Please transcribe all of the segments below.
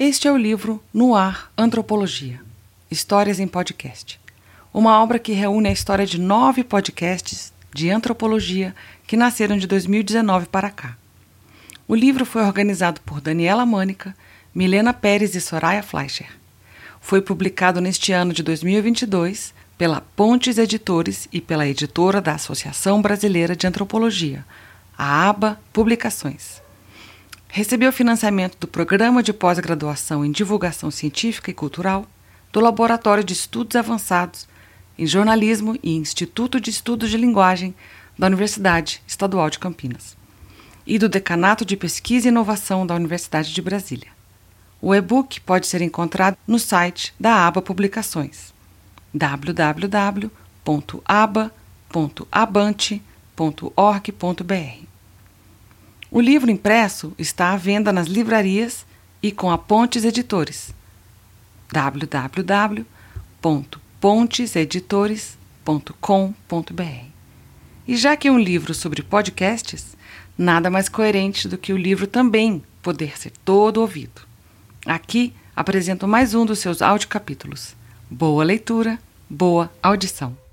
Este é o livro No Ar Antropologia Histórias em Podcast. Uma obra que reúne a história de nove podcasts de antropologia que nasceram de 2019 para cá. O livro foi organizado por Daniela Mânica, Milena Pérez e Soraya Fleischer. Foi publicado neste ano de 2022 pela Pontes Editores e pela editora da Associação Brasileira de Antropologia, a ABA Publicações. Recebeu financiamento do Programa de Pós-Graduação em Divulgação Científica e Cultural, do Laboratório de Estudos Avançados em Jornalismo e Instituto de Estudos de Linguagem da Universidade Estadual de Campinas e do Decanato de Pesquisa e Inovação da Universidade de Brasília. O e-book pode ser encontrado no site da ABA Publicações www.aba.abante.org.br. O livro impresso está à venda nas livrarias e com a Pontes Editores. www.ponteseditores.com.br. E já que é um livro sobre podcasts, nada mais coerente do que o livro também poder ser todo ouvido. Aqui apresento mais um dos seus audiocapítulos. Boa leitura, boa audição.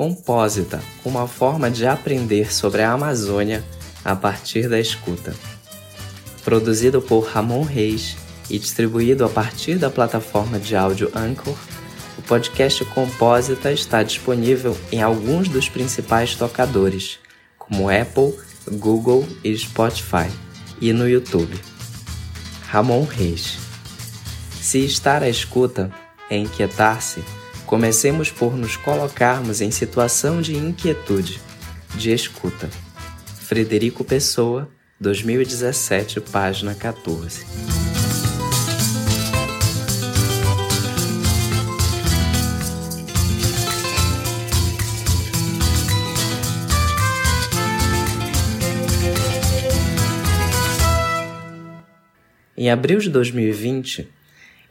Compósita, uma forma de aprender sobre a Amazônia a partir da escuta. Produzido por Ramon Reis e distribuído a partir da plataforma de áudio Anchor, o podcast Compósita está disponível em alguns dos principais tocadores, como Apple, Google e Spotify, e no YouTube. Ramon Reis. Se estar à escuta é inquietar-se, Comecemos por nos colocarmos em situação de inquietude, de escuta. Frederico Pessoa, 2017, página 14. Em abril de 2020,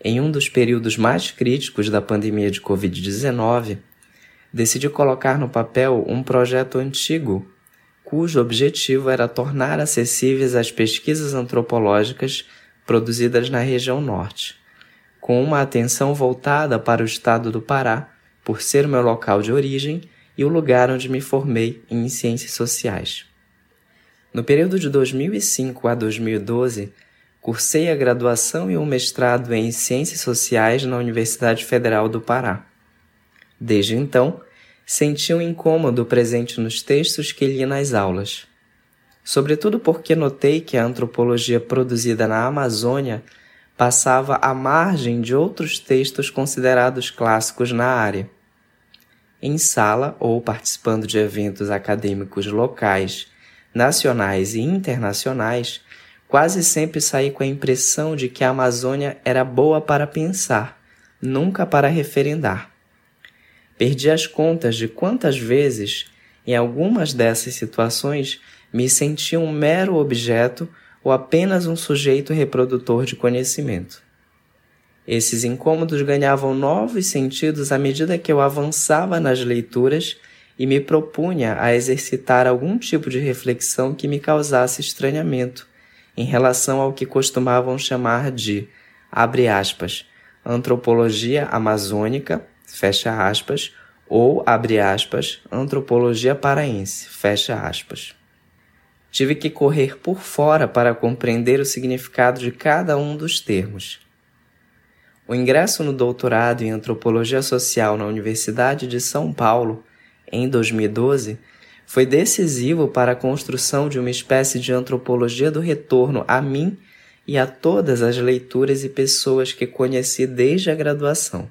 em um dos períodos mais críticos da pandemia de Covid-19, decidi colocar no papel um projeto antigo cujo objetivo era tornar acessíveis as pesquisas antropológicas produzidas na região norte, com uma atenção voltada para o estado do Pará, por ser meu local de origem e o lugar onde me formei em ciências sociais. No período de 2005 a 2012, Cursei a graduação e o mestrado em Ciências Sociais na Universidade Federal do Pará. Desde então, senti um incômodo presente nos textos que li nas aulas. Sobretudo porque notei que a antropologia produzida na Amazônia passava à margem de outros textos considerados clássicos na área. Em sala ou participando de eventos acadêmicos locais, nacionais e internacionais, Quase sempre saí com a impressão de que a Amazônia era boa para pensar, nunca para referendar. Perdi as contas de quantas vezes, em algumas dessas situações, me senti um mero objeto ou apenas um sujeito reprodutor de conhecimento. Esses incômodos ganhavam novos sentidos à medida que eu avançava nas leituras e me propunha a exercitar algum tipo de reflexão que me causasse estranhamento, em relação ao que costumavam chamar de, abre aspas, antropologia amazônica, fecha aspas, ou, abre aspas, antropologia paraense, fecha aspas. Tive que correr por fora para compreender o significado de cada um dos termos. O ingresso no doutorado em antropologia social na Universidade de São Paulo, em 2012, foi decisivo para a construção de uma espécie de antropologia do retorno a mim e a todas as leituras e pessoas que conheci desde a graduação.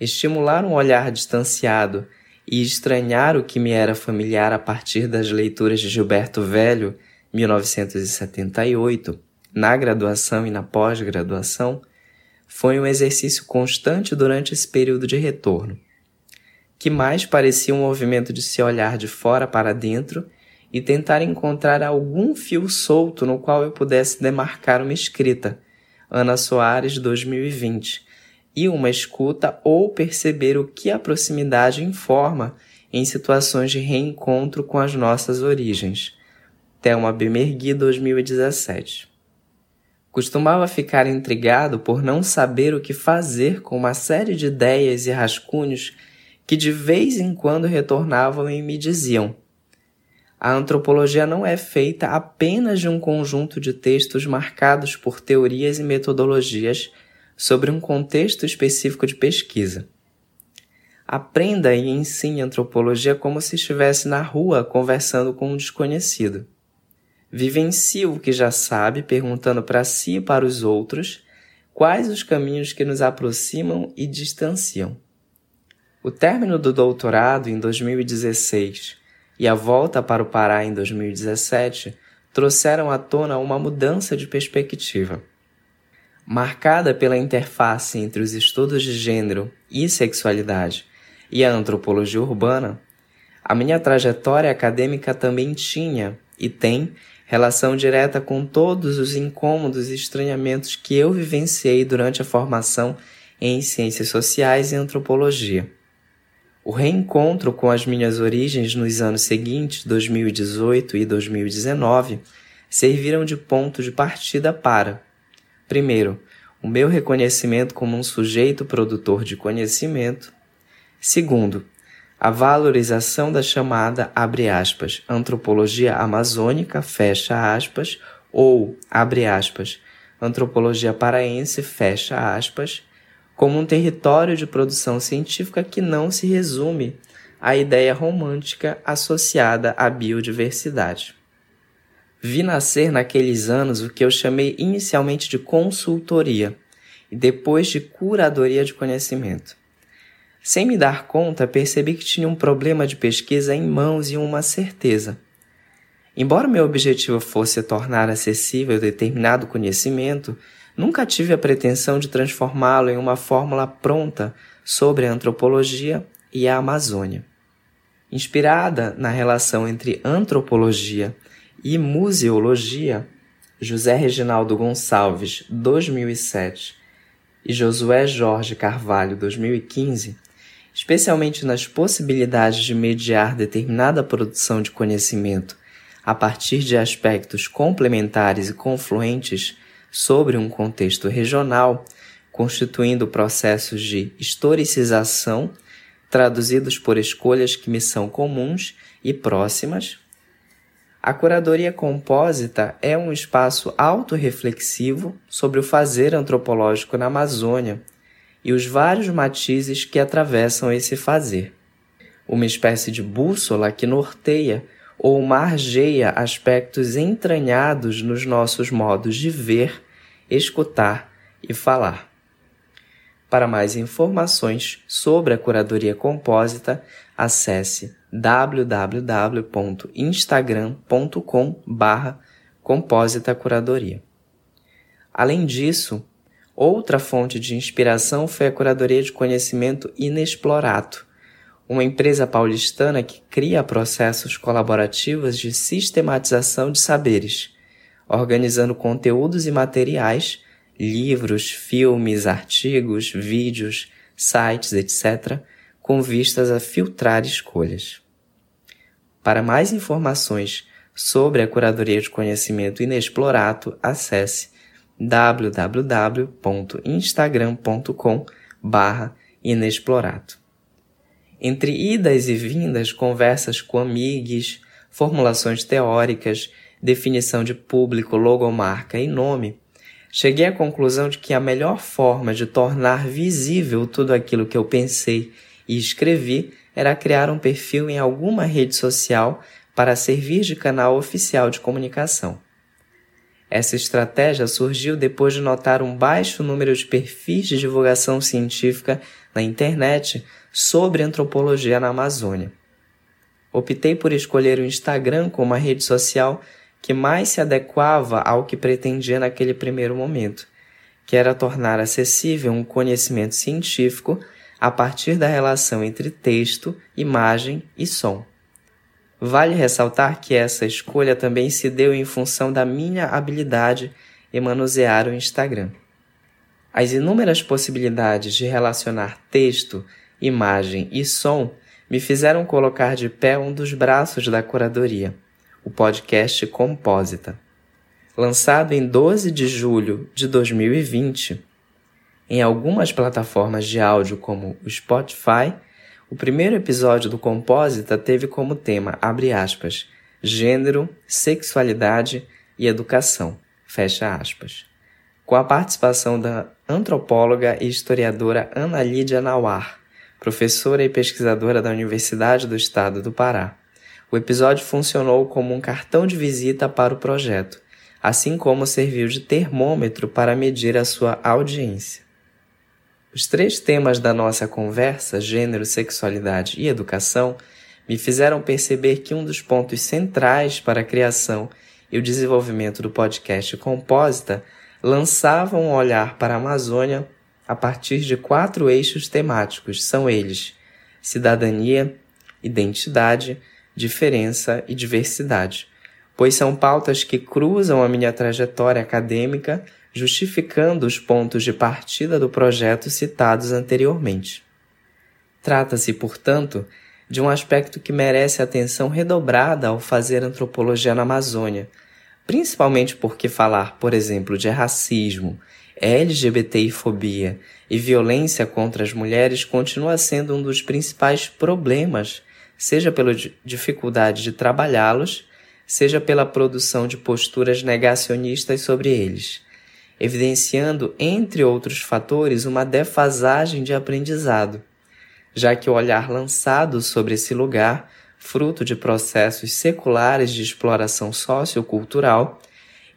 Estimular um olhar distanciado e estranhar o que me era familiar a partir das leituras de Gilberto Velho, 1978, na graduação e na pós-graduação, foi um exercício constante durante esse período de retorno, que mais parecia um movimento de se olhar de fora para dentro e tentar encontrar algum fio solto no qual eu pudesse demarcar uma escrita, Ana Soares 2020, e uma escuta ou perceber o que a proximidade informa em situações de reencontro com as nossas origens. Thelma Bemergui 2017. Costumava ficar intrigado por não saber o que fazer com uma série de ideias e rascunhos que de vez em quando retornavam e me diziam: a antropologia não é feita apenas de um conjunto de textos marcados por teorias e metodologias sobre um contexto específico de pesquisa. Aprenda e ensine antropologia como se estivesse na rua conversando com um desconhecido. Vivencie o que já sabe, perguntando para si e para os outros quais os caminhos que nos aproximam e distanciam. O término do doutorado em 2016 e a volta para o Pará em 2017 trouxeram à tona uma mudança de perspectiva. Marcada pela interface entre os estudos de gênero e sexualidade e a antropologia urbana, a minha trajetória acadêmica também tinha e tem relação direta com todos os incômodos e estranhamentos que eu vivenciei durante a formação em ciências sociais e antropologia. O reencontro com as minhas origens nos anos seguintes, 2018 e 2019, serviram de ponto de partida para, primeiro, o meu reconhecimento como um sujeito produtor de conhecimento, segundo, a valorização da chamada, abre aspas, antropologia amazônica, fecha aspas, ou, abre aspas, antropologia paraense, fecha aspas, como um território de produção científica que não se resume à ideia romântica associada à biodiversidade. Vi nascer naqueles anos o que eu chamei inicialmente de consultoria e depois de curadoria de conhecimento. Sem me dar conta, percebi que tinha um problema de pesquisa em mãos e uma certeza. Embora meu objetivo fosse tornar acessível determinado conhecimento, Nunca tive a pretensão de transformá-lo em uma fórmula pronta sobre a antropologia e a Amazônia. Inspirada na relação entre antropologia e museologia, José Reginaldo Gonçalves, 2007, e Josué Jorge Carvalho, 2015, especialmente nas possibilidades de mediar determinada produção de conhecimento a partir de aspectos complementares e confluentes sobre um contexto regional, constituindo processos de historicização traduzidos por escolhas que me são comuns e próximas. A curadoria compósita é um espaço autorreflexivo sobre o fazer antropológico na Amazônia e os vários matizes que atravessam esse fazer. Uma espécie de bússola que norteia ou margeia aspectos entranhados nos nossos modos de ver, escutar e falar. Para mais informações sobre a curadoria compósita, acesse www.instagram.com/barra Curadoria. Além disso, outra fonte de inspiração foi a curadoria de conhecimento Inexplorado, uma empresa paulistana que cria processos colaborativos de sistematização de saberes, organizando conteúdos e materiais, livros, filmes, artigos, vídeos, sites, etc., com vistas a filtrar escolhas. Para mais informações sobre a curadoria de conhecimento inexplorado, acesse www.instagram.com/inexplorado. Entre idas e vindas, conversas com amigos, formulações teóricas, definição de público, logomarca e nome, cheguei à conclusão de que a melhor forma de tornar visível tudo aquilo que eu pensei e escrevi era criar um perfil em alguma rede social para servir de canal oficial de comunicação. Essa estratégia surgiu depois de notar um baixo número de perfis de divulgação científica na internet sobre antropologia na Amazônia. Optei por escolher o Instagram como a rede social que mais se adequava ao que pretendia naquele primeiro momento, que era tornar acessível um conhecimento científico a partir da relação entre texto, imagem e som. Vale ressaltar que essa escolha também se deu em função da minha habilidade em manusear o Instagram. As inúmeras possibilidades de relacionar texto, imagem e som me fizeram colocar de pé um dos braços da curadoria, o podcast Compósita. Lançado em 12 de julho de 2020, em algumas plataformas de áudio como o Spotify o primeiro episódio do Compósita teve como tema, abre aspas, gênero, sexualidade e educação, fecha aspas. Com a participação da antropóloga e historiadora Ana Lídia Nauar, professora e pesquisadora da Universidade do Estado do Pará. O episódio funcionou como um cartão de visita para o projeto, assim como serviu de termômetro para medir a sua audiência. Os três temas da nossa conversa, gênero, sexualidade e educação, me fizeram perceber que um dos pontos centrais para a criação e o desenvolvimento do podcast Compósita lançava um olhar para a Amazônia a partir de quatro eixos temáticos. São eles: cidadania, identidade, diferença e diversidade, pois são pautas que cruzam a minha trajetória acadêmica justificando os pontos de partida do projeto citados anteriormente. Trata-se, portanto, de um aspecto que merece atenção redobrada ao fazer antropologia na Amazônia, principalmente porque falar, por exemplo, de racismo, LGBTI-fobia e violência contra as mulheres continua sendo um dos principais problemas, seja pela dificuldade de trabalhá-los, seja pela produção de posturas negacionistas sobre eles evidenciando, entre outros fatores, uma defasagem de aprendizado, já que o olhar lançado sobre esse lugar, fruto de processos seculares de exploração sociocultural,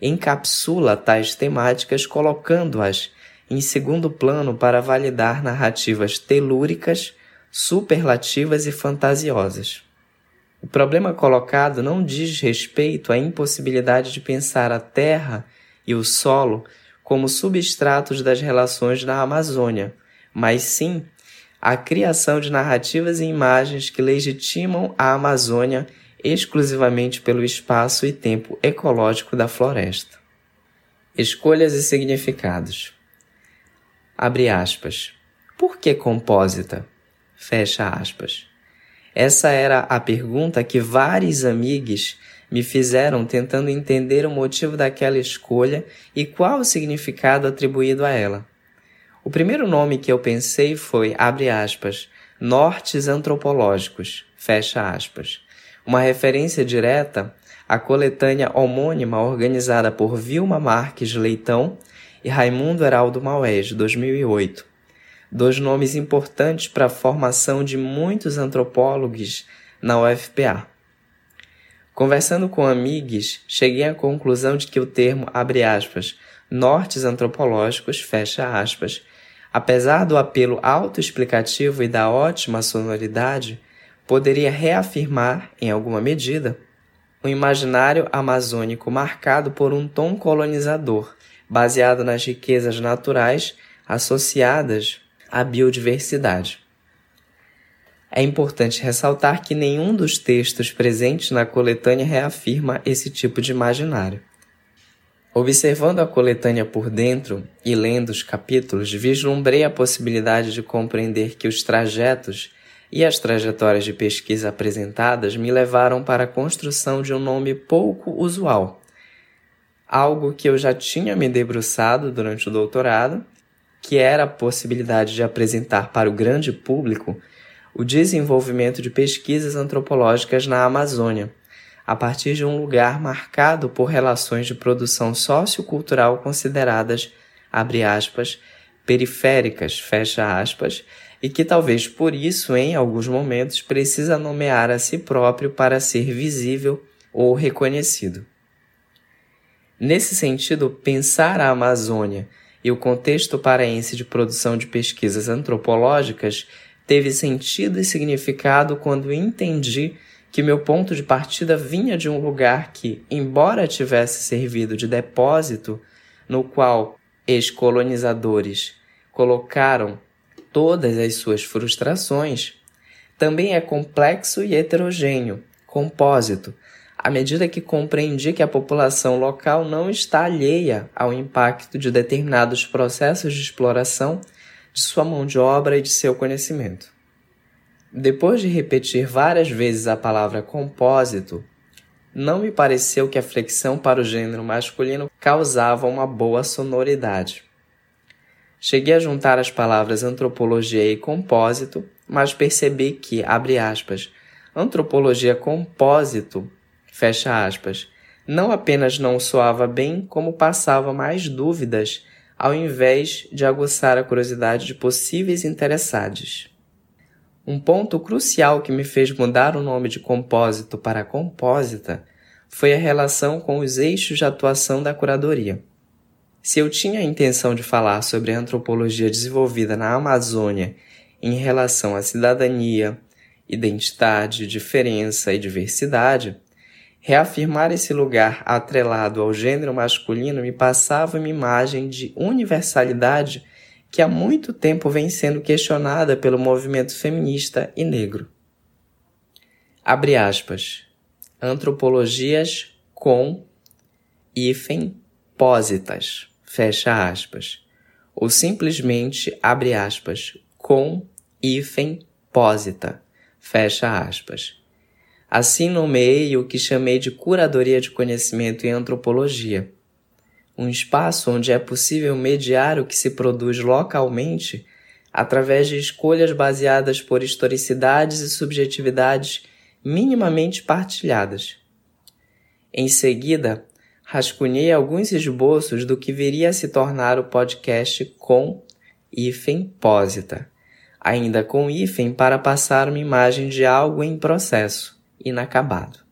encapsula tais temáticas colocando-as em segundo plano para validar narrativas telúricas, superlativas e fantasiosas. O problema colocado não diz respeito à impossibilidade de pensar a terra e o solo como substratos das relações na Amazônia, mas sim a criação de narrativas e imagens que legitimam a Amazônia exclusivamente pelo espaço e tempo ecológico da floresta. Escolhas e significados. Abre aspas. Por que compósita? Fecha aspas. Essa era a pergunta que vários amigos me fizeram tentando entender o motivo daquela escolha e qual o significado atribuído a ela. O primeiro nome que eu pensei foi, abre aspas, Nortes Antropológicos, fecha aspas, uma referência direta à coletânea homônima organizada por Vilma Marques Leitão e Raimundo Heraldo Maués, 2008. Dois nomes importantes para a formação de muitos antropólogos na UFPA. Conversando com amigos, cheguei à conclusão de que o termo, abre aspas, nortes antropológicos, fecha aspas, apesar do apelo autoexplicativo e da ótima sonoridade, poderia reafirmar, em alguma medida, o imaginário amazônico marcado por um tom colonizador, baseado nas riquezas naturais associadas à biodiversidade. É importante ressaltar que nenhum dos textos presentes na coletânea reafirma esse tipo de imaginário. Observando a coletânea por dentro e lendo os capítulos, vislumbrei a possibilidade de compreender que os trajetos e as trajetórias de pesquisa apresentadas me levaram para a construção de um nome pouco usual, algo que eu já tinha me debruçado durante o doutorado, que era a possibilidade de apresentar para o grande público o desenvolvimento de pesquisas antropológicas na Amazônia, a partir de um lugar marcado por relações de produção sociocultural consideradas, abre aspas, periféricas, fecha aspas, e que talvez por isso, em alguns momentos, precisa nomear a si próprio para ser visível ou reconhecido. Nesse sentido, pensar a Amazônia e o contexto paraense de produção de pesquisas antropológicas teve sentido e significado quando entendi que meu ponto de partida vinha de um lugar que, embora tivesse servido de depósito, no qual ex-colonizadores colocaram todas as suas frustrações, também é complexo e heterogêneo, compósito, à medida que compreendi que a população local não está alheia ao impacto de determinados processos de exploração de sua mão de obra e de seu conhecimento. Depois de repetir várias vezes a palavra compósito, não me pareceu que a flexão para o gênero masculino causava uma boa sonoridade. Cheguei a juntar as palavras antropologia e compósito, mas percebi que, abre aspas, antropologia compósito Fecha aspas. Não apenas não soava bem, como passava mais dúvidas, ao invés de aguçar a curiosidade de possíveis interessados. Um ponto crucial que me fez mudar o nome de compósito para compósita foi a relação com os eixos de atuação da curadoria. Se eu tinha a intenção de falar sobre a antropologia desenvolvida na Amazônia em relação à cidadania, identidade, diferença e diversidade, Reafirmar esse lugar atrelado ao gênero masculino me passava uma imagem de universalidade que há muito tempo vem sendo questionada pelo movimento feminista e negro. Abre aspas. Antropologias com hífen pósitas. Fecha aspas. Ou simplesmente abre aspas. Com hífen pósita. Fecha aspas Assim nomeei o que chamei de curadoria de conhecimento em antropologia, um espaço onde é possível mediar o que se produz localmente através de escolhas baseadas por historicidades e subjetividades minimamente partilhadas. Em seguida, rascunhei alguns esboços do que viria a se tornar o podcast com hífen pósita, ainda com hífen para passar uma imagem de algo em processo inacabado.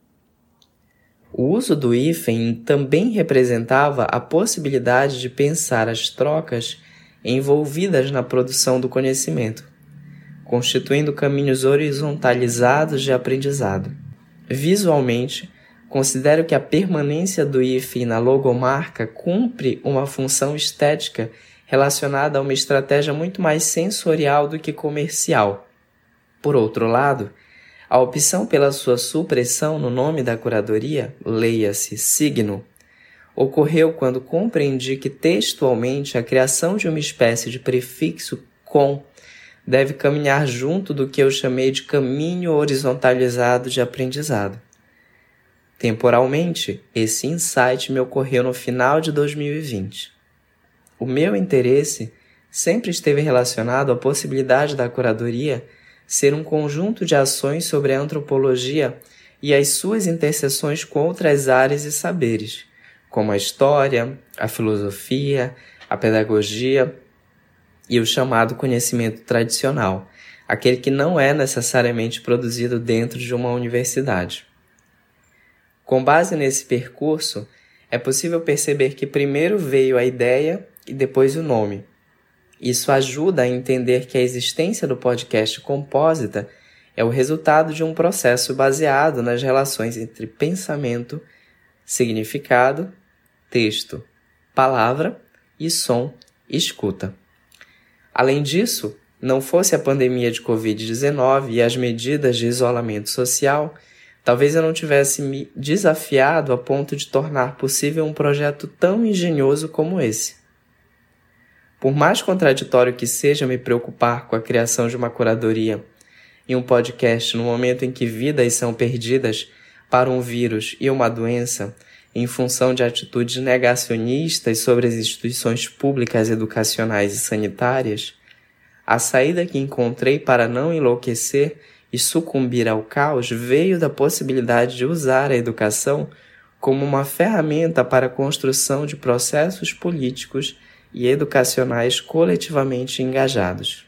O uso do hífen também representava a possibilidade de pensar as trocas envolvidas na produção do conhecimento, constituindo caminhos horizontalizados de aprendizado. Visualmente, considero que a permanência do hífen na logomarca cumpre uma função estética relacionada a uma estratégia muito mais sensorial do que comercial. Por outro lado, a opção pela sua supressão no nome da curadoria, leia-se signo, ocorreu quando compreendi que textualmente a criação de uma espécie de prefixo com deve caminhar junto do que eu chamei de caminho horizontalizado de aprendizado. Temporalmente, esse insight me ocorreu no final de 2020. O meu interesse sempre esteve relacionado à possibilidade da curadoria ser um conjunto de ações sobre a antropologia e as suas interseções com outras áreas e saberes, como a história, a filosofia, a pedagogia e o chamado conhecimento tradicional, aquele que não é necessariamente produzido dentro de uma universidade. Com base nesse percurso, é possível perceber que primeiro veio a ideia e depois o nome, isso ajuda a entender que a existência do podcast Compósita é o resultado de um processo baseado nas relações entre pensamento, significado, texto, palavra e som escuta. Além disso, não fosse a pandemia de Covid-19 e as medidas de isolamento social, talvez eu não tivesse me desafiado a ponto de tornar possível um projeto tão engenhoso como esse. Por mais contraditório que seja me preocupar com a criação de uma curadoria em um podcast no momento em que vidas são perdidas para um vírus e uma doença, em função de atitudes negacionistas sobre as instituições públicas educacionais e sanitárias, a saída que encontrei para não enlouquecer e sucumbir ao caos veio da possibilidade de usar a educação como uma ferramenta para a construção de processos políticos e educacionais coletivamente engajados.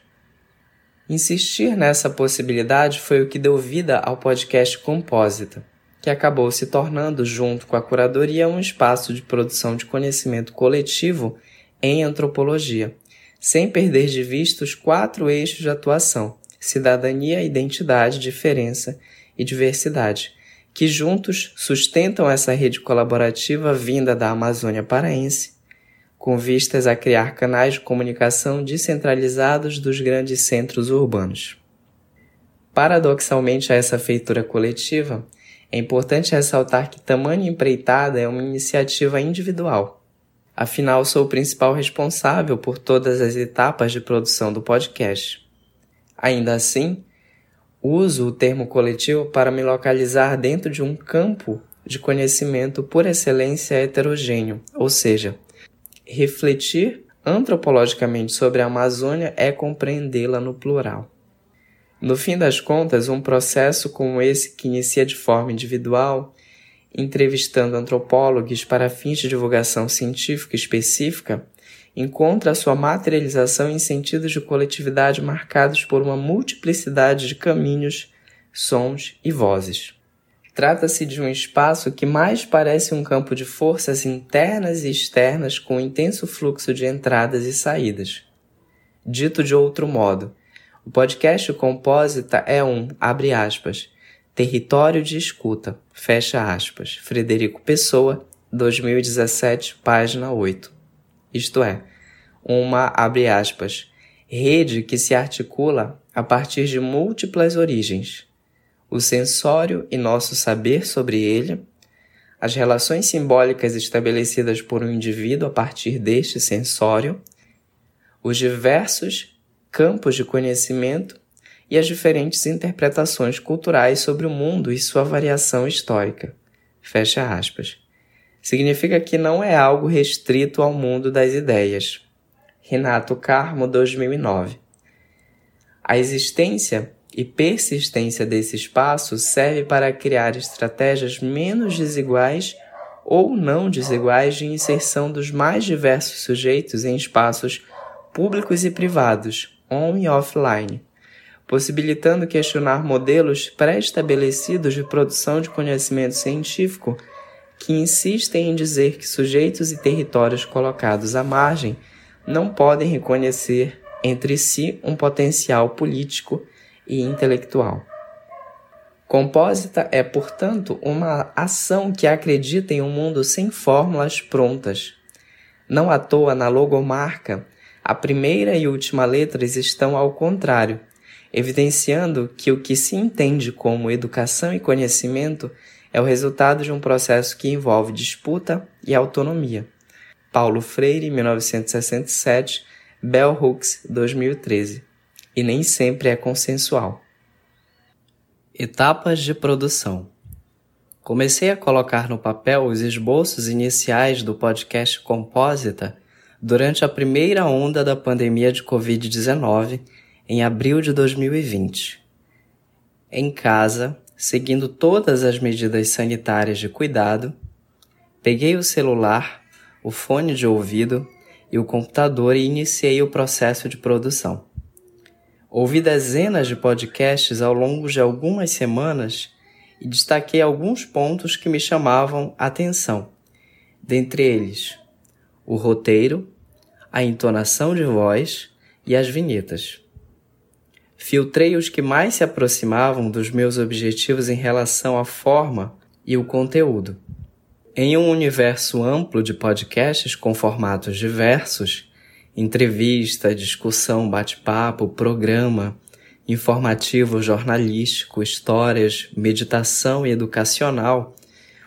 Insistir nessa possibilidade foi o que deu vida ao podcast Compósita. que acabou se tornando, junto com a curadoria, um espaço de produção de conhecimento coletivo em antropologia, sem perder de vista os quatro eixos de atuação: cidadania, identidade, diferença e diversidade, que juntos sustentam essa rede colaborativa vinda da Amazônia Paraense, com vistas a criar canais de comunicação descentralizados dos grandes centros urbanos. Paradoxalmente a essa feitura coletiva, é importante ressaltar que tamanho empreitada é uma iniciativa individual. Afinal, sou o principal responsável por todas as etapas de produção do podcast. Ainda assim, uso o termo coletivo para me localizar dentro de um campo de conhecimento por excelência heterogêneo, ou seja, refletir antropologicamente sobre a Amazônia é compreendê-la no plural. No fim das contas, um processo como esse que inicia de forma individual, entrevistando antropólogos para fins de divulgação científica específica, encontra sua materialização em sentidos de coletividade marcados por uma multiplicidade de caminhos, sons e vozes. Trata-se de um espaço que mais parece um campo de forças internas e externas com um intenso fluxo de entradas e saídas. Dito de outro modo, o podcast Compósita é um, abre aspas, território de escuta, fecha aspas, Frederico Pessoa, 2017, página 8. Isto é, uma, abre aspas, rede que se articula a partir de múltiplas origens. O sensório e nosso saber sobre ele, as relações simbólicas estabelecidas por um indivíduo a partir deste sensório, os diversos campos de conhecimento e as diferentes interpretações culturais sobre o mundo e sua variação histórica. Fecha aspas. Significa que não é algo restrito ao mundo das ideias. Renato Carmo, 2009. A existência e persistência desse espaço serve para criar estratégias menos desiguais ou não desiguais de inserção dos mais diversos sujeitos em espaços públicos e privados, on e offline, possibilitando questionar modelos pré-estabelecidos de produção de conhecimento científico que insistem em dizer que sujeitos e territórios colocados à margem não podem reconhecer entre si um potencial político e intelectual. Compósita é, portanto, uma ação que acredita em um mundo sem fórmulas prontas. Não à toa, na logomarca, a primeira e última letras estão ao contrário, evidenciando que o que se entende como educação e conhecimento é o resultado de um processo que envolve disputa e autonomia. Paulo Freire, 1967, Bell Hooks, 2013. E nem sempre é consensual. Etapas de produção. Comecei a colocar no papel os esboços iniciais do podcast Compósita durante a primeira onda da pandemia de Covid-19, em abril de 2020. Em casa, seguindo todas as medidas sanitárias de cuidado, peguei o celular, o fone de ouvido e o computador e iniciei o processo de produção. Ouvi dezenas de podcasts ao longo de algumas semanas e destaquei alguns pontos que me chamavam atenção. Dentre eles, o roteiro, a entonação de voz e as vinhetas. Filtrei os que mais se aproximavam dos meus objetivos em relação à forma e o conteúdo. Em um universo amplo de podcasts com formatos diversos, entrevista, discussão, bate-papo, programa, informativo, jornalístico, histórias, meditação e educacional,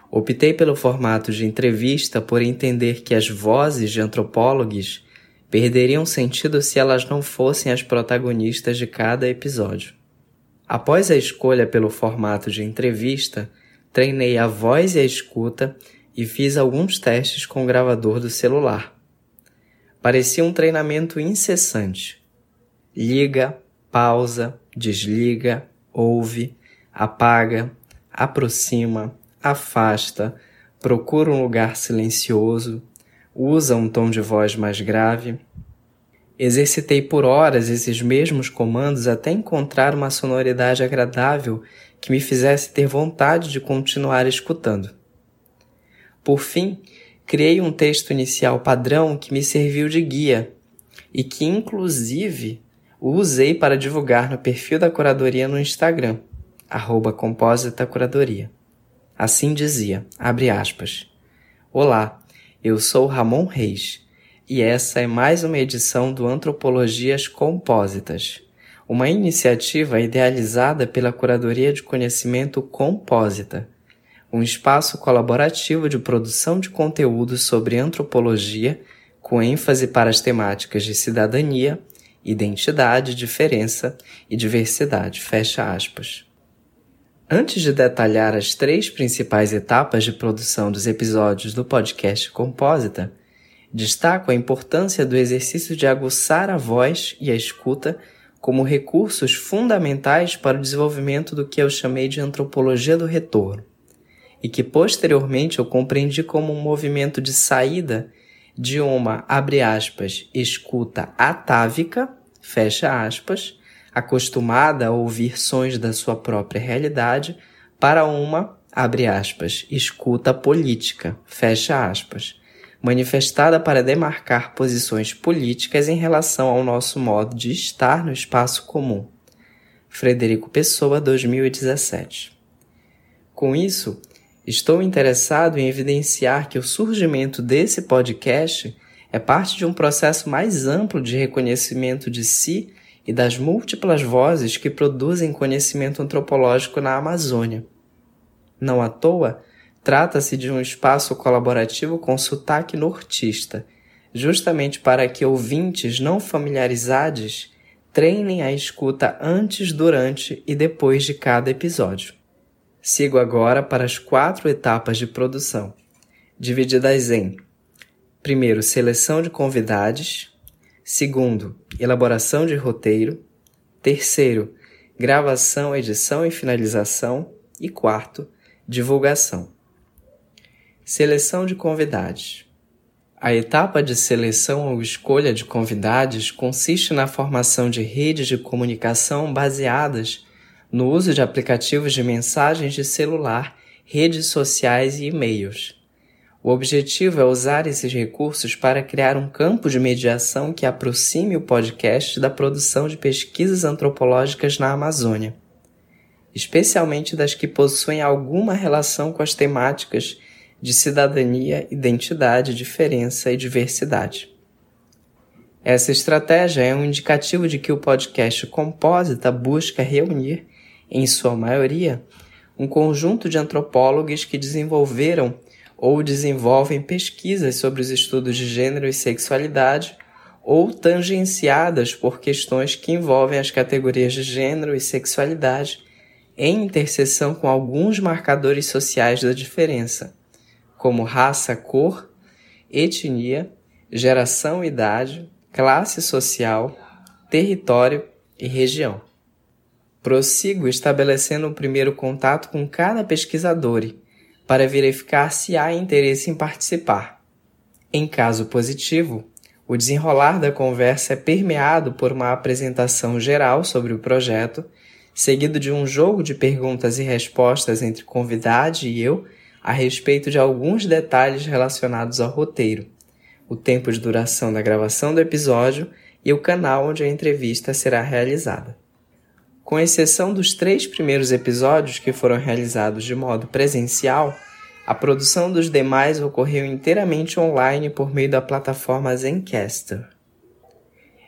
optei pelo formato de entrevista por entender que as vozes de antropólogos perderiam sentido se elas não fossem as protagonistas de cada episódio. Após a escolha pelo formato de entrevista, treinei a voz e a escuta e fiz alguns testes com o gravador do celular. Parecia um treinamento incessante. Liga, pausa, desliga, ouve, apaga, aproxima, afasta, procura um lugar silencioso, usa um tom de voz mais grave. Exercitei por horas esses mesmos comandos até encontrar uma sonoridade agradável que me fizesse ter vontade de continuar escutando. Por fim, criei um texto inicial padrão que me serviu de guia e que, inclusive, usei para divulgar no perfil da curadoria no Instagram, arroba Curadoria. Assim dizia, abre aspas, Olá, eu sou Ramon Reis e essa é mais uma edição do Antropologias Compósitas, uma iniciativa idealizada pela Curadoria de Conhecimento Compósita, um espaço colaborativo de produção de conteúdos sobre antropologia com ênfase para as temáticas de cidadania, identidade, diferença e diversidade. Fecha aspas. Antes de detalhar as três principais etapas de produção dos episódios do podcast Compósita, destaco a importância do exercício de aguçar a voz e a escuta como recursos fundamentais para o desenvolvimento do que eu chamei de antropologia do retorno e que posteriormente eu compreendi como um movimento de saída de uma, abre aspas, escuta atávica, fecha aspas, acostumada a ouvir sons da sua própria realidade, para uma, abre aspas, escuta política, fecha aspas, manifestada para demarcar posições políticas em relação ao nosso modo de estar no espaço comum. Frederico Pessoa, 2017. Com isso, Estou interessado em evidenciar que o surgimento desse podcast é parte de um processo mais amplo de reconhecimento de si e das múltiplas vozes que produzem conhecimento antropológico na Amazônia. Não à toa, trata-se de um espaço colaborativo com sotaque nortista, justamente para que ouvintes não familiarizados treinem a escuta antes, durante e depois de cada episódio. Sigo agora para as quatro etapas de produção, divididas em: primeiro, seleção de convidados, segundo, elaboração de roteiro, terceiro, gravação, edição e finalização, e quarto, divulgação. Seleção de convidados. A etapa de seleção ou escolha de convidados consiste na formação de redes de comunicação baseadas no uso de aplicativos de mensagens de celular, redes sociais e e-mails. O objetivo é usar esses recursos para criar um campo de mediação que aproxime o podcast da produção de pesquisas antropológicas na Amazônia, especialmente das que possuem alguma relação com as temáticas de cidadania, identidade, diferença e diversidade. Essa estratégia é um indicativo de que o podcast Compósita busca reunir em sua maioria, um conjunto de antropólogos que desenvolveram ou desenvolvem pesquisas sobre os estudos de gênero e sexualidade ou tangenciadas por questões que envolvem as categorias de gênero e sexualidade em interseção com alguns marcadores sociais da diferença, como raça, cor, etnia, geração, idade, classe social, território e região. Prossigo estabelecendo o primeiro contato com cada pesquisador para verificar se há interesse em participar. Em caso positivo, o desenrolar da conversa é permeado por uma apresentação geral sobre o projeto, seguido de um jogo de perguntas e respostas entre convidado e eu a respeito de alguns detalhes relacionados ao roteiro, o tempo de duração da gravação do episódio e o canal onde a entrevista será realizada. Com exceção dos três primeiros episódios que foram realizados de modo presencial, a produção dos demais ocorreu inteiramente online por meio da plataforma Zencaster.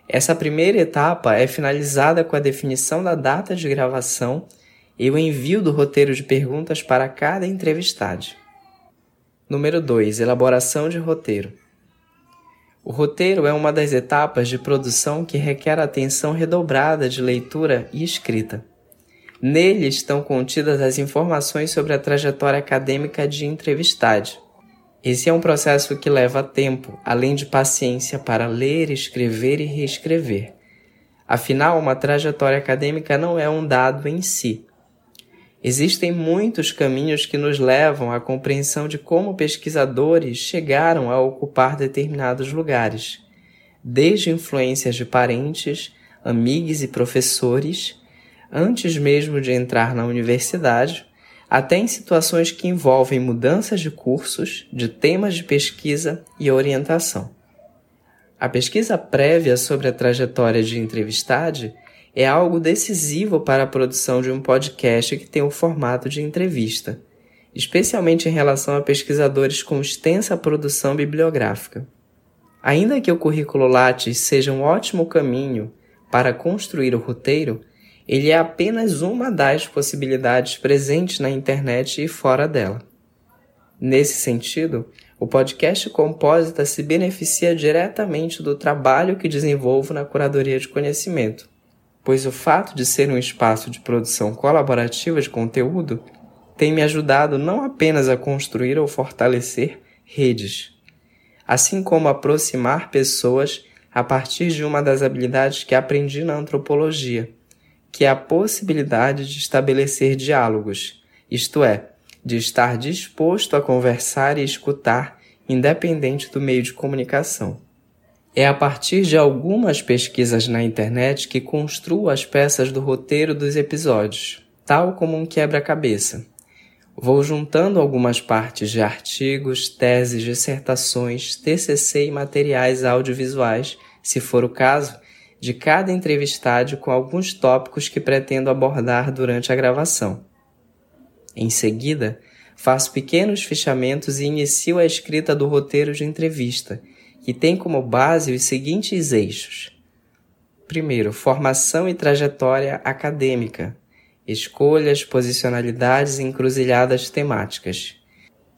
Essa primeira etapa é finalizada com a definição da data de gravação e o envio do roteiro de perguntas para cada entrevistado. Número 2. Elaboração de roteiro. O roteiro é uma das etapas de produção que requer atenção redobrada de leitura e escrita. Nele estão contidas as informações sobre a trajetória acadêmica de entrevistado. Esse é um processo que leva tempo, além de paciência para ler, escrever e reescrever. Afinal, uma trajetória acadêmica não é um dado em si, Existem muitos caminhos que nos levam à compreensão de como pesquisadores chegaram a ocupar determinados lugares, desde influências de parentes, amigos e professores, antes mesmo de entrar na universidade, até em situações que envolvem mudanças de cursos, de temas de pesquisa e orientação. A pesquisa prévia sobre a trajetória de entrevistade é algo decisivo para a produção de um podcast que tem o formato de entrevista, especialmente em relação a pesquisadores com extensa produção bibliográfica. Ainda que o currículo Lattes seja um ótimo caminho para construir o roteiro, ele é apenas uma das possibilidades presentes na internet e fora dela. Nesse sentido, o podcast Compósita se beneficia diretamente do trabalho que desenvolvo na curadoria de conhecimento, pois o fato de ser um espaço de produção colaborativa de conteúdo tem me ajudado não apenas a construir ou fortalecer redes, assim como aproximar pessoas a partir de uma das habilidades que aprendi na antropologia, que é a possibilidade de estabelecer diálogos, isto é, de estar disposto a conversar e escutar, independente do meio de comunicação. É a partir de algumas pesquisas na internet que construo as peças do roteiro dos episódios, tal como um quebra-cabeça. Vou juntando algumas partes de artigos, teses, dissertações, TCC e materiais audiovisuais, se for o caso, de cada entrevistado com alguns tópicos que pretendo abordar durante a gravação. Em seguida, faço pequenos fechamentos e inicio a escrita do roteiro de entrevista, que tem como base os seguintes eixos. Primeiro, formação e trajetória acadêmica, escolhas, posicionalidades e encruzilhadas temáticas.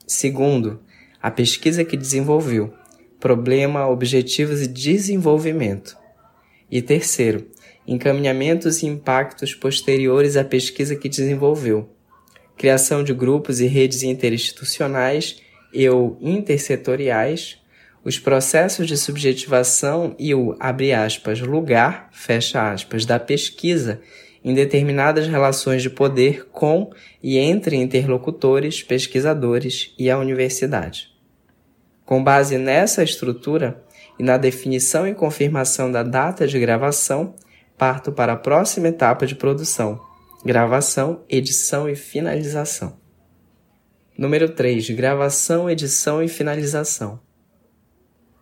Segundo, a pesquisa que desenvolveu, problema, objetivos e desenvolvimento. E terceiro, encaminhamentos e impactos posteriores à pesquisa que desenvolveu, criação de grupos e redes interinstitucionais e ou intersetoriais, os processos de subjetivação e o, aspas, lugar, aspas, da pesquisa em determinadas relações de poder com e entre interlocutores, pesquisadores e a universidade. Com base nessa estrutura, e na definição e confirmação da data de gravação, parto para a próxima etapa de produção: gravação, edição e finalização. Número 3. Gravação, edição e finalização.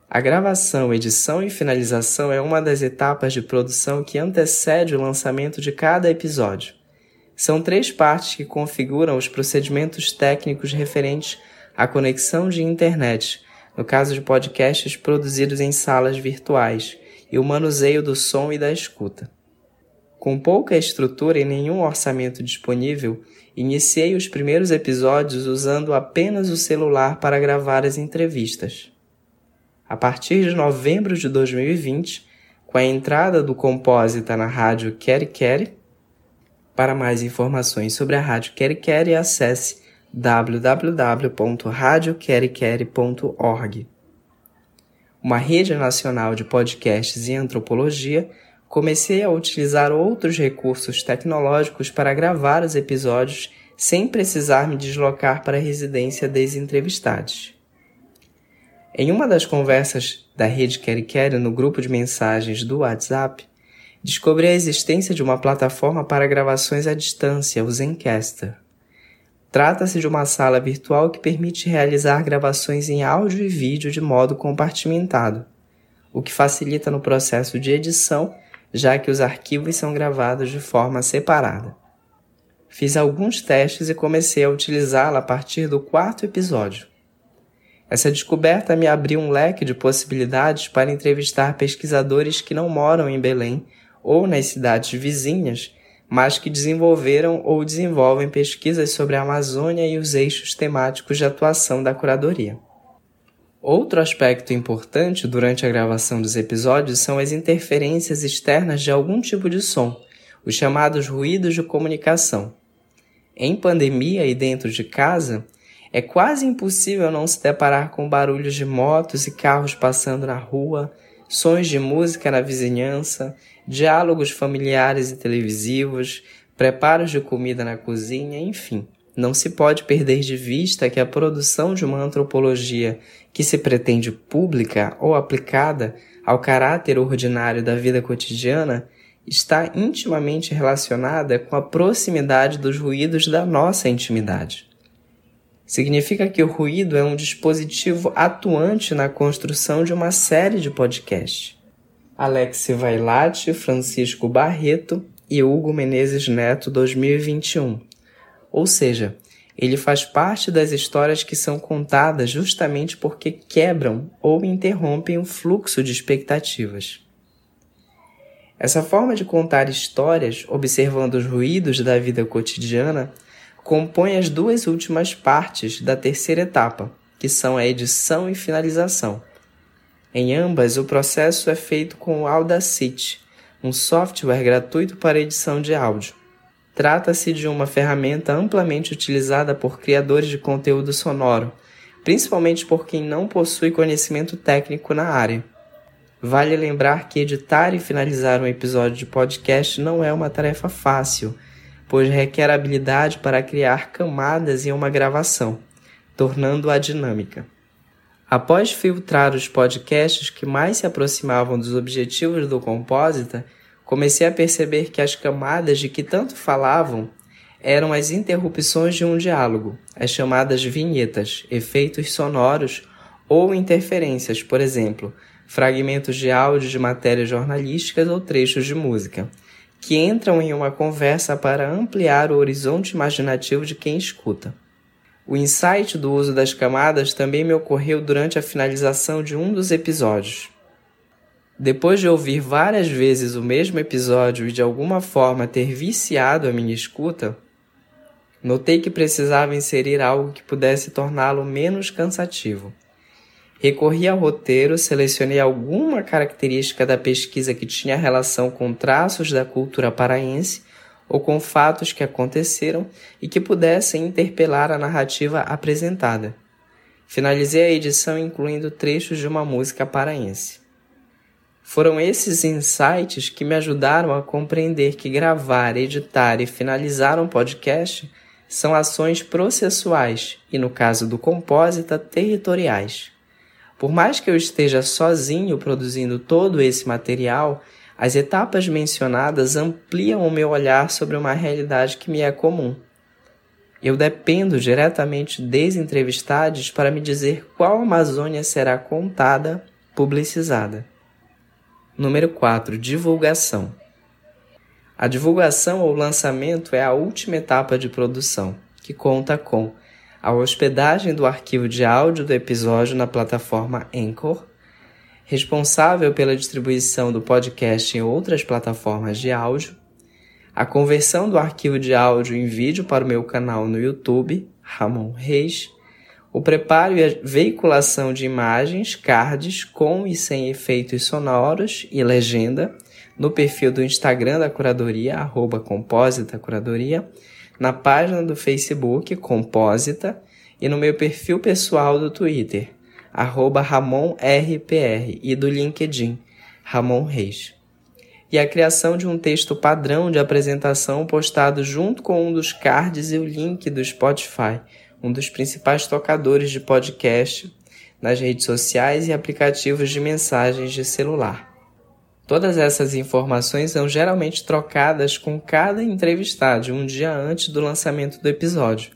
A gravação, edição e finalização é uma das etapas de produção que antecede o lançamento de cada episódio. São três partes que configuram os procedimentos técnicos referentes à conexão de internet, no caso de podcasts produzidos em salas virtuais, e o manuseio do som e da escuta. Com pouca estrutura e nenhum orçamento disponível, iniciei os primeiros episódios usando apenas o celular para gravar as entrevistas. A partir de novembro de 2020, com a entrada do Compósita na rádio Quere Quere, para mais informações sobre a rádio Quere Quere, acesse www.radioquerequere.org. Uma rede nacional de podcasts em antropologia, comecei a utilizar outros recursos tecnológicos para gravar os episódios sem precisar me deslocar para a residência dos entrevistados. Em uma das conversas da rede Quere no grupo de mensagens do WhatsApp, descobri a existência de uma plataforma para gravações à distância, o Zencaster. Trata-se de uma sala virtual que permite realizar gravações em áudio e vídeo de modo compartimentado, o que facilita no processo de edição, já que os arquivos são gravados de forma separada. Fiz alguns testes e comecei a utilizá-la a partir do quarto episódio. Essa descoberta me abriu um leque de possibilidades para entrevistar pesquisadores que não moram em Belém ou nas cidades vizinhas mas que desenvolveram ou desenvolvem pesquisas sobre a Amazônia e os eixos temáticos de atuação da curadoria. Outro aspecto importante durante a gravação dos episódios são as interferências externas de algum tipo de som, os chamados ruídos de comunicação. Em pandemia e dentro de casa, é quase impossível não se deparar com barulhos de motos e carros passando na rua, sons de música na vizinhança, diálogos familiares e televisivos, preparos de comida na cozinha, enfim. Não se pode perder de vista que a produção de uma antropologia que se pretende pública ou aplicada ao caráter ordinário da vida cotidiana está intimamente relacionada com a proximidade dos ruídos da nossa intimidade. Significa que o ruído é um dispositivo atuante na construção de uma série de podcasts. Alex Vailate, Francisco Barreto e Hugo Menezes Neto 2021. Ou seja, ele faz parte das histórias que são contadas justamente porque quebram ou interrompem o fluxo de expectativas. Essa forma de contar histórias, observando os ruídos da vida cotidiana, compõe as duas últimas partes da terceira etapa, que são a edição e finalização. Em ambas, o processo é feito com o Audacity, um software gratuito para edição de áudio. Trata-se de uma ferramenta amplamente utilizada por criadores de conteúdo sonoro, principalmente por quem não possui conhecimento técnico na área. Vale lembrar que editar e finalizar um episódio de podcast não é uma tarefa fácil, pois requer habilidade para criar camadas em uma gravação, tornando-a dinâmica. Após filtrar os podcasts que mais se aproximavam dos objetivos do Composita, comecei a perceber que as camadas de que tanto falavam eram as interrupções de um diálogo, as chamadas vinhetas, efeitos sonoros ou interferências, por exemplo, fragmentos de áudio de matérias jornalísticas ou trechos de música, que entram em uma conversa para ampliar o horizonte imaginativo de quem escuta. O insight do uso das camadas também me ocorreu durante a finalização de um dos episódios. Depois de ouvir várias vezes o mesmo episódio e de alguma forma ter viciado a minha escuta, notei que precisava inserir algo que pudesse torná-lo menos cansativo. Recorri ao roteiro, selecionei alguma característica da pesquisa que tinha relação com traços da cultura paraense ou com fatos que aconteceram e que pudessem interpelar a narrativa apresentada. Finalizei a edição incluindo trechos de uma música paraense. Foram esses insights que me ajudaram a compreender que gravar, editar e finalizar um podcast são ações processuais e, no caso do Compósita, territoriais. Por mais que eu esteja sozinho produzindo todo esse material, as etapas mencionadas ampliam o meu olhar sobre uma realidade que me é comum. Eu dependo diretamente dos entrevistados para me dizer qual Amazônia será contada, publicizada. Número 4. Divulgação. A divulgação ou lançamento é a última etapa de produção, que conta com a hospedagem do arquivo de áudio do episódio na plataforma Anchor, responsável pela distribuição do podcast em outras plataformas de áudio, a conversão do arquivo de áudio em vídeo para o meu canal no YouTube, Ramon Reis, o preparo e a veiculação de imagens, cards com e sem efeitos sonoros e legenda no perfil do Instagram da curadoria, arroba Curadoria, na página do Facebook Compósita e no meu perfil pessoal do Twitter, arroba RamonRPR e do LinkedIn, Ramon Reis. E a criação de um texto padrão de apresentação postado junto com um dos cards e o link do Spotify, um dos principais tocadores de podcast nas redes sociais e aplicativos de mensagens de celular. Todas essas informações são geralmente trocadas com cada entrevistado um dia antes do lançamento do episódio.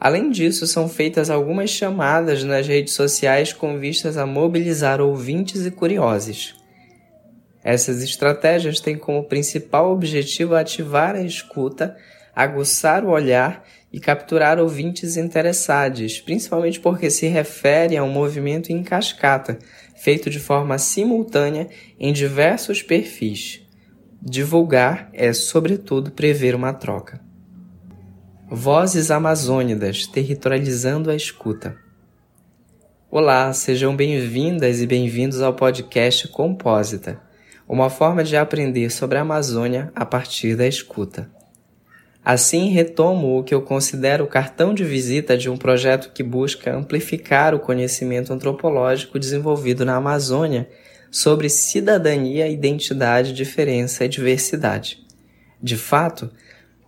Além disso, são feitas algumas chamadas nas redes sociais com vistas a mobilizar ouvintes e curiosos. Essas estratégias têm como principal objetivo ativar a escuta, aguçar o olhar e capturar ouvintes interessados, principalmente porque se refere a um movimento em cascata, feito de forma simultânea em diversos perfis. Divulgar é, sobretudo, prever uma troca. Vozes amazônidas territorializando a escuta. Olá, sejam bem-vindas e bem-vindos ao podcast Compósita, uma forma de aprender sobre a Amazônia a partir da escuta. Assim, retomo o que eu considero o cartão de visita de um projeto que busca amplificar o conhecimento antropológico desenvolvido na Amazônia sobre cidadania, identidade, diferença e diversidade. De fato,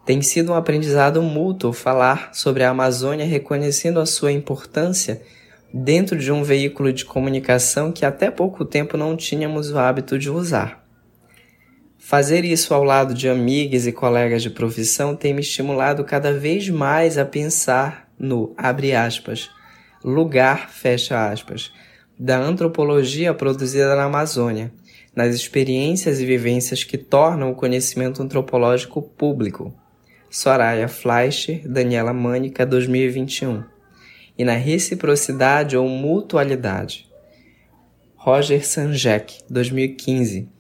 tem sido um aprendizado mútuo falar sobre a Amazônia reconhecendo a sua importância dentro de um veículo de comunicação que até pouco tempo não tínhamos o hábito de usar. Fazer isso ao lado de amigas e colegas de profissão tem me estimulado cada vez mais a pensar no, abre aspas, lugar, fecha aspas, da antropologia produzida na Amazônia, nas experiências e vivências que tornam o conhecimento antropológico público. Soraya Fleischer, Daniela Mânica, 2021. E na reciprocidade ou mutualidade. Roger Sanjek, 2015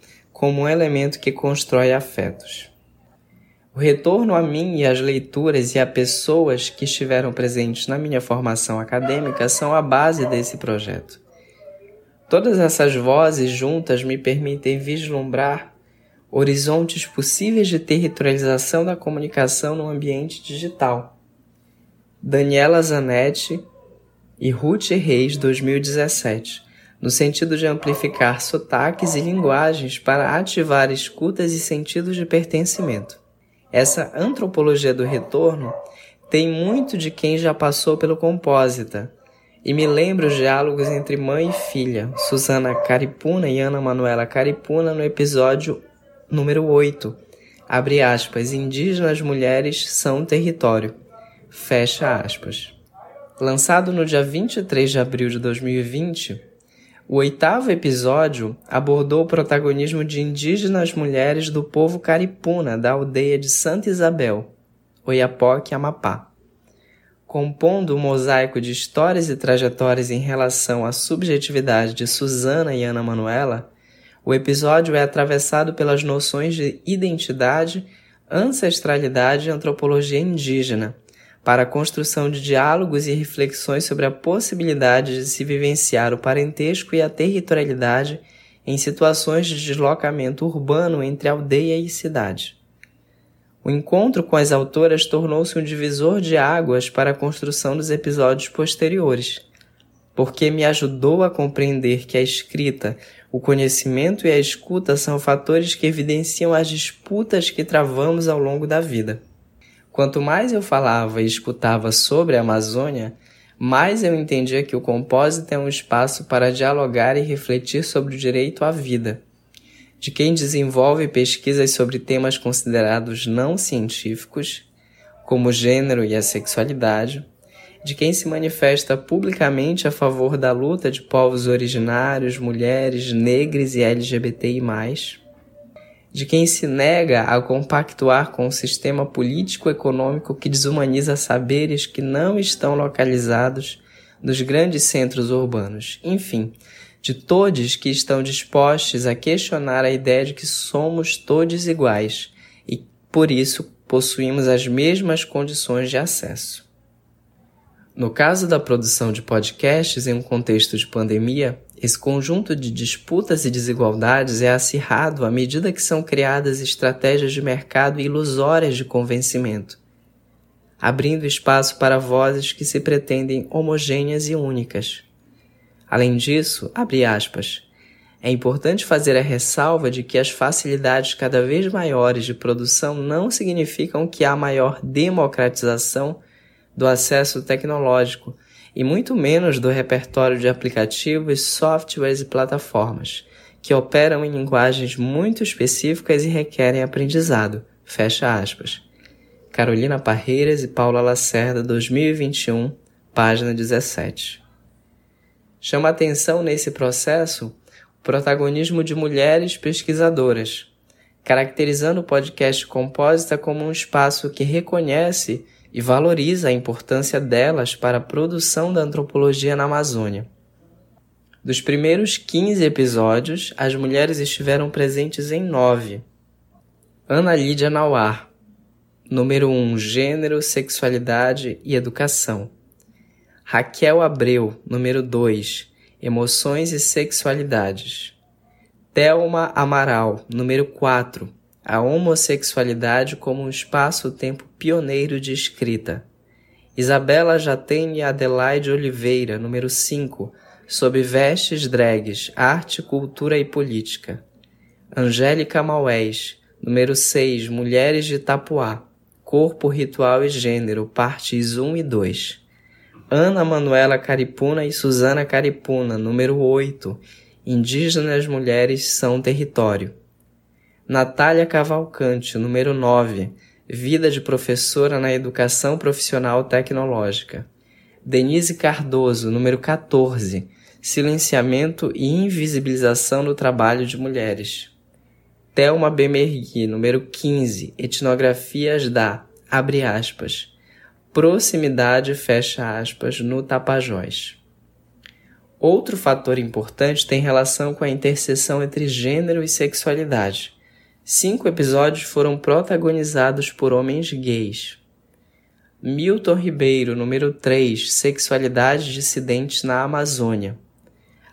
como um elemento que constrói afetos. O retorno a mim e às leituras e a pessoas que estiveram presentes na minha formação acadêmica são a base desse projeto. Todas essas vozes juntas me permitem vislumbrar horizontes possíveis de territorialização da comunicação no ambiente digital. Daniela Zanetti e Ruth Reis, 2017 no sentido de amplificar sotaques e linguagens para ativar escutas e sentidos de pertencimento. Essa antropologia do retorno tem muito de quem já passou pelo Compósita, e me lembra os diálogos entre mãe e filha, Susana Caripuna e Ana Manuela Caripuna, no episódio número 8. Abre aspas, indígenas mulheres são território. Fecha aspas. Lançado no dia 23 de abril de 2020, o oitavo episódio abordou o protagonismo de indígenas mulheres do povo caripuna da aldeia de Santa Isabel, Oiapoque, Amapá. Compondo um mosaico de histórias e trajetórias em relação à subjetividade de Susana e Ana Manuela, o episódio é atravessado pelas noções de identidade, ancestralidade e antropologia indígena, para a construção de diálogos e reflexões sobre a possibilidade de se vivenciar o parentesco e a territorialidade em situações de deslocamento urbano entre aldeia e cidade. O encontro com as autoras tornou-se um divisor de águas para a construção dos episódios posteriores, porque me ajudou a compreender que a escrita, o conhecimento e a escuta são fatores que evidenciam as disputas que travamos ao longo da vida. Quanto mais eu falava e escutava sobre a Amazônia, mais eu entendia que o compósito é um espaço para dialogar e refletir sobre o direito à vida. De quem desenvolve pesquisas sobre temas considerados não científicos, como o gênero e a sexualidade, de quem se manifesta publicamente a favor da luta de povos originários, mulheres, negros e LGBTI, de quem se nega a compactuar com o sistema político-econômico que desumaniza saberes que não estão localizados nos grandes centros urbanos. Enfim, de todos que estão dispostos a questionar a ideia de que somos todos iguais e, por isso, possuímos as mesmas condições de acesso. No caso da produção de podcasts em um contexto de pandemia, esse conjunto de disputas e desigualdades é acirrado à medida que são criadas estratégias de mercado ilusórias de convencimento, abrindo espaço para vozes que se pretendem homogêneas e únicas. Além disso, abre aspas, é importante fazer a ressalva de que as facilidades cada vez maiores de produção não significam que há maior democratização do acesso tecnológico e muito menos do repertório de aplicativos, softwares e plataformas, que operam em linguagens muito específicas e requerem aprendizado. Fecha aspas. Carolina Parreiras e Paula Lacerda, 2021, página 17. Chama atenção nesse processo o protagonismo de mulheres pesquisadoras, caracterizando o podcast Compósita como um espaço que reconhece e valoriza a importância delas para a produção da antropologia na Amazônia. Dos primeiros 15 episódios, as mulheres estiveram presentes em nove. Ana Lídia Nauar, número 1, Gênero, Sexualidade e Educação. Raquel Abreu, número 2, Emoções e Sexualidades. Thelma Amaral, número 4, a homossexualidade como um espaço-tempo pioneiro de escrita. Isabela Jatene Adelaide Oliveira, número 5, Sob vestes drags, arte, cultura e política. Angélica Maués, número 6, Mulheres de Itapuá, corpo, ritual e gênero, partes 1 e 2. Ana Manuela Caripuna e Susana Caripuna, número 8, Indígenas Mulheres são Território. Natália Cavalcante, número 9, Vida de professora na educação profissional tecnológica. Denise Cardoso, número 14, Silenciamento e invisibilização no trabalho de mulheres. Thelma Bemergui, número 15, Etnografias da, abre aspas, proximidade, fecha aspas, no Tapajós. Outro fator importante tem relação com a interseção entre gênero e sexualidade. Cinco episódios foram protagonizados por homens gays. Milton Ribeiro, número 3, Sexualidades dissidentes na Amazônia.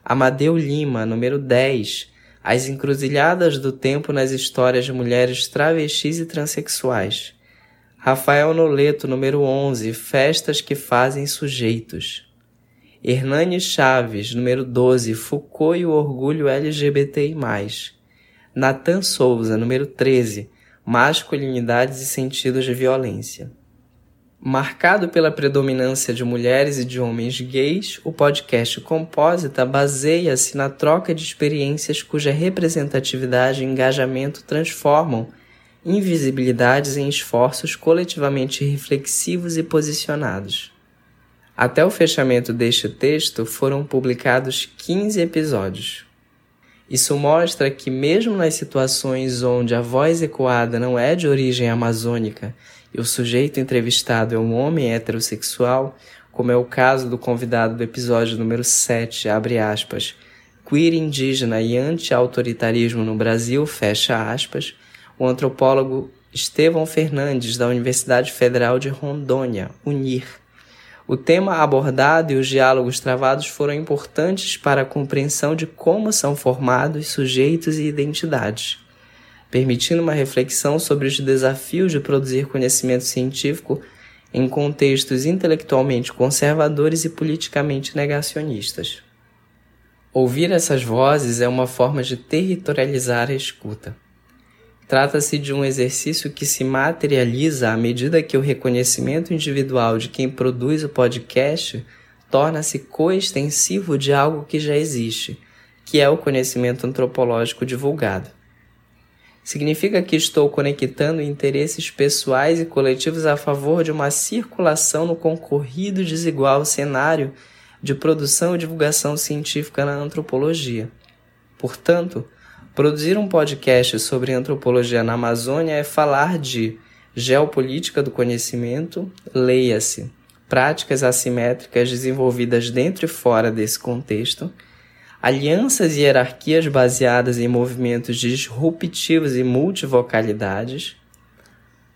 Amadeu Lima, número 10, As encruzilhadas do tempo nas histórias de mulheres travestis e transexuais. Rafael Noleto, número 11, Festas que fazem sujeitos. Hernani Chaves, número 12, Foucault e o orgulho LGBTI+. Nathan Souza, número 13, Masculinidades e sentidos de violência. Marcado pela predominância de mulheres e de homens gays, o podcast Compósita baseia-se na troca de experiências cuja representatividade e engajamento transformam invisibilidades em esforços coletivamente reflexivos e posicionados. Até o fechamento deste texto foram publicados 15 episódios. Isso mostra que, mesmo nas situações onde a voz ecoada não é de origem amazônica e o sujeito entrevistado é um homem heterossexual, como é o caso do convidado do episódio número 7, abre aspas, queer indígena e anti-autoritarismo no Brasil, fecha aspas, o antropólogo Estevão Fernandes, da Universidade Federal de Rondônia, UNIR, o tema abordado e os diálogos travados foram importantes para a compreensão de como são formados sujeitos e identidades, permitindo uma reflexão sobre os desafios de produzir conhecimento científico em contextos intelectualmente conservadores e politicamente negacionistas. Ouvir essas vozes é uma forma de territorializar a escuta. Trata-se de um exercício que se materializa à medida que o reconhecimento individual de quem produz o podcast torna-se coextensivo de algo que já existe, que é o conhecimento antropológico divulgado. Significa que estou conectando interesses pessoais e coletivos a favor de uma circulação no concorrido desigual cenário de produção e divulgação científica na antropologia. Portanto, Produzir um podcast sobre antropologia na Amazônia é falar de geopolítica do conhecimento, leia-se, práticas assimétricas desenvolvidas dentro e fora desse contexto, alianças e hierarquias baseadas em movimentos disruptivos e multivocalidades,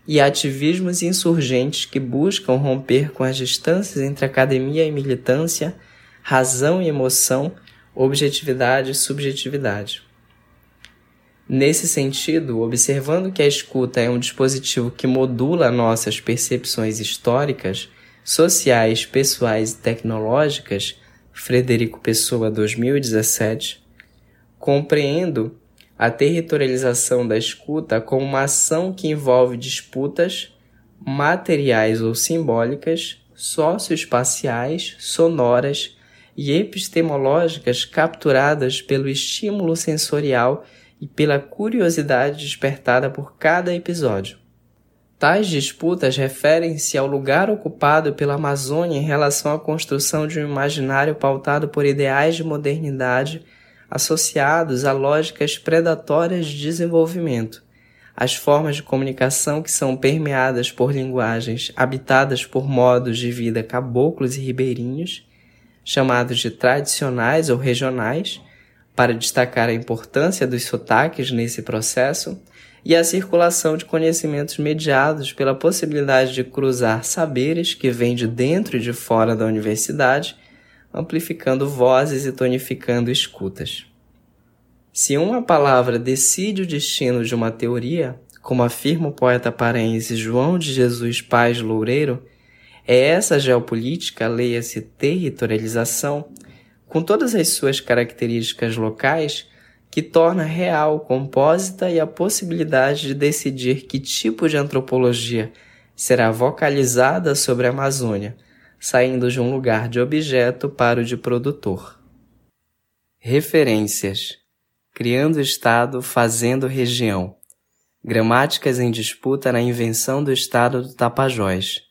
e ativismos insurgentes que buscam romper com as distâncias entre academia e militância, razão e emoção, objetividade e subjetividade. Nesse sentido, observando que a escuta é um dispositivo que modula nossas percepções históricas, sociais, pessoais e tecnológicas, Frederico Pessoa 2017, compreendo a territorialização da escuta como uma ação que envolve disputas materiais ou simbólicas, socioespaciais, sonoras e epistemológicas capturadas pelo estímulo sensorial e pela curiosidade despertada por cada episódio. Tais disputas referem-se ao lugar ocupado pela Amazônia em relação à construção de um imaginário pautado por ideais de modernidade associados a lógicas predatórias de desenvolvimento, as formas de comunicação que são permeadas por linguagens habitadas por modos de vida caboclos e ribeirinhos, chamados de tradicionais ou regionais, para destacar a importância dos sotaques nesse processo e a circulação de conhecimentos mediados pela possibilidade de cruzar saberes que vêm de dentro e de fora da universidade, amplificando vozes e tonificando escutas. Se uma palavra decide o destino de uma teoria, como afirma o poeta paraense João de Jesus Paz Loureiro, é essa geopolítica, leia-se territorialização, com todas as suas características locais, que torna real, compósita e a possibilidade de decidir que tipo de antropologia será vocalizada sobre a Amazônia, saindo de um lugar de objeto para o de produtor. Referências: Criando Estado, Fazendo Região. Gramáticas em Disputa na Invenção do Estado do Tapajós,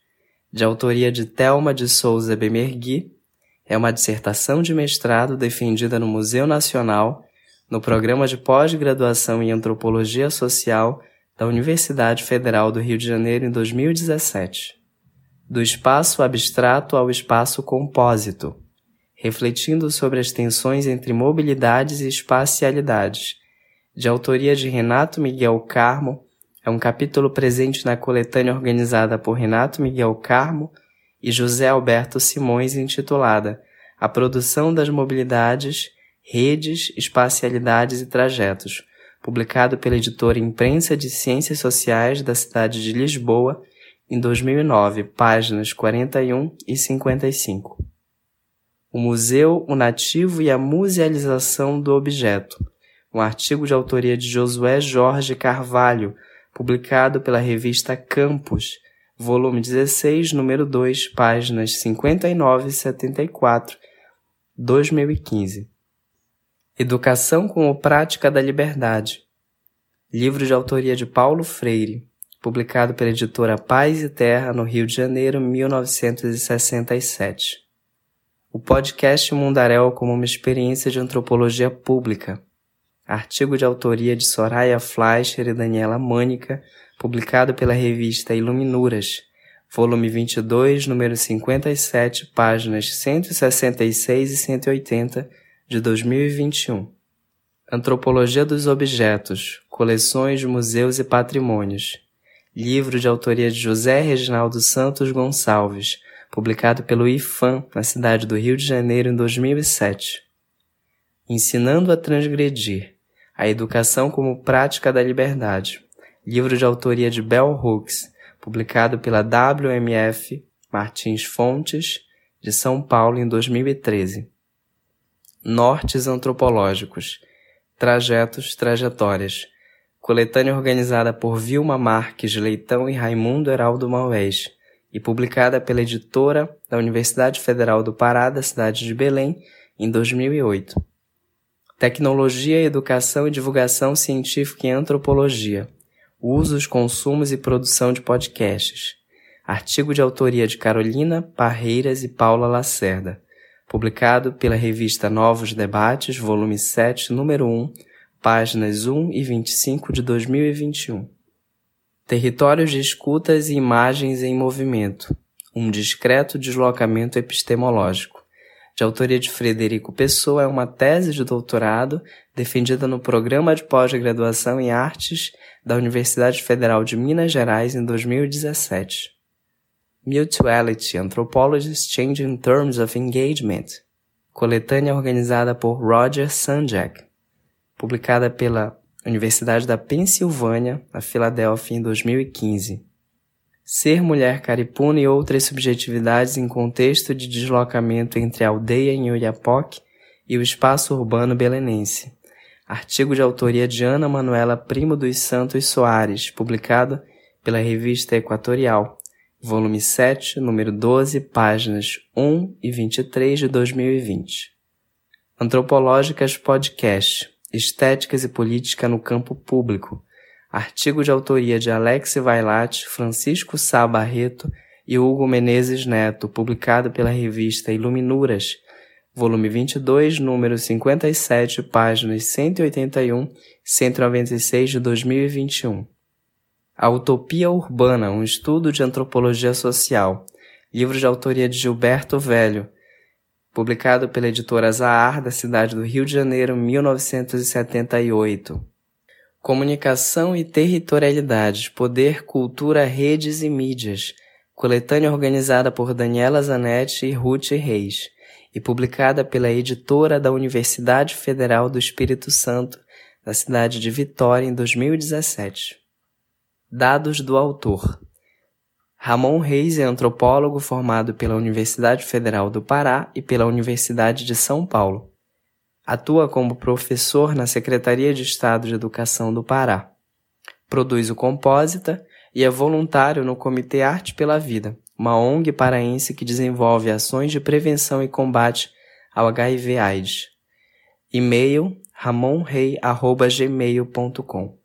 de autoria de Thelma de Souza Bemergui, é uma dissertação de mestrado defendida no Museu Nacional, no Programa de Pós-Graduação em Antropologia Social da Universidade Federal do Rio de Janeiro em 2017. Do espaço abstrato ao espaço compósito, refletindo sobre as tensões entre mobilidades e espacialidades, de autoria de Renato Miguel Carmo, é um capítulo presente na coletânea organizada por Renato Miguel Carmo e José Alberto Simões intitulada A Produção das Mobilidades, Redes, Espacialidades e Trajetos, publicado pela editora Imprensa de Ciências Sociais da cidade de Lisboa em 2009, páginas 41 e 55. O Museu, o Nativo e a Musealização do Objeto, um artigo de autoria de Josué Jorge Carvalho, publicado pela revista Campus, volume 16, número 2, páginas 59 e 74, 2015. Educação como prática da liberdade. Livro de autoria de Paulo Freire, publicado pela editora Paz e Terra no Rio de Janeiro, 1967. O podcast Mundaréu como uma experiência de antropologia pública. Artigo de autoria de Soraya Fleischer e Daniela Mânica, publicado pela revista Iluminuras, volume 22, número 57, páginas 166 e 180 de 2021. Antropologia dos Objetos, Coleções, Museus e Patrimônios. Livro de autoria de José Reginaldo Santos Gonçalves, publicado pelo IFAM na cidade do Rio de Janeiro em 2007. Ensinando a Transgredir. A Educação como Prática da Liberdade. Livro de autoria de Bell Hooks, publicado pela WMF Martins Fontes, de São Paulo em 2013. Nortes antropológicos, trajetos, trajetórias. Coletânea organizada por Vilma Marques Leitão e Raimundo Heraldo Maués e publicada pela editora da Universidade Federal do Pará da cidade de Belém em 2008. Tecnologia, Educação e Divulgação Científica e Antropologia. Usos, consumos e produção de podcasts. Artigo de autoria de Carolina Parreiras e Paula Lacerda publicado pela revista Novos Debates, volume 7, número 1, páginas 1 e 25 de 2021. Territórios de escutas e imagens em movimento. Um discreto deslocamento epistemológico. De autoria de Frederico Pessoa, é uma tese de doutorado defendida no Programa de Pós-Graduação em Artes da Universidade Federal de Minas Gerais em 2017. Mutuality Anthropologists Changing Terms of Engagement, coletânea organizada por Roger Sanjak, publicada pela Universidade da Pensilvânia, na Filadélfia, em 2015. Ser mulher caripuna e outras subjetividades em contexto de deslocamento entre a aldeia em Oiapoque e o espaço urbano belenense. Artigo de autoria de Ana Manuela Primo dos Santos Soares, publicado pela revista Equatorial, volume 7, número 12, páginas 1 e 23 de 2020. Antropológicas Podcast, Estéticas e Política no Campo Público, artigo de autoria de Alex Vailate, Francisco Sá Barreto e Hugo Menezes Neto, publicado pela revista Iluminuras, volume 22, número 57, páginas 181 e 196 de 2021. A Utopia Urbana, um estudo de antropologia social, livro de autoria de Gilberto Velho, publicado pela editora Zahar da cidade do Rio de Janeiro, 1978. Comunicação e territorialidade, poder, cultura, redes e mídias, coletânea organizada por Daniela Zanetti e Ruth Reis, e publicada pela editora da Universidade Federal do Espírito Santo, da cidade de Vitória, em 2017. Dados do autor. Ramon Reis é antropólogo formado pela Universidade Federal do Pará e pela Universidade de São Paulo. Atua como professor na Secretaria de Estado de Educação do Pará. Produz o Compósita e é voluntário no Comitê Arte pela Vida, uma ONG paraense que desenvolve ações de prevenção e combate ao HIV/AIDS. E-mail ramonrei@gmail.com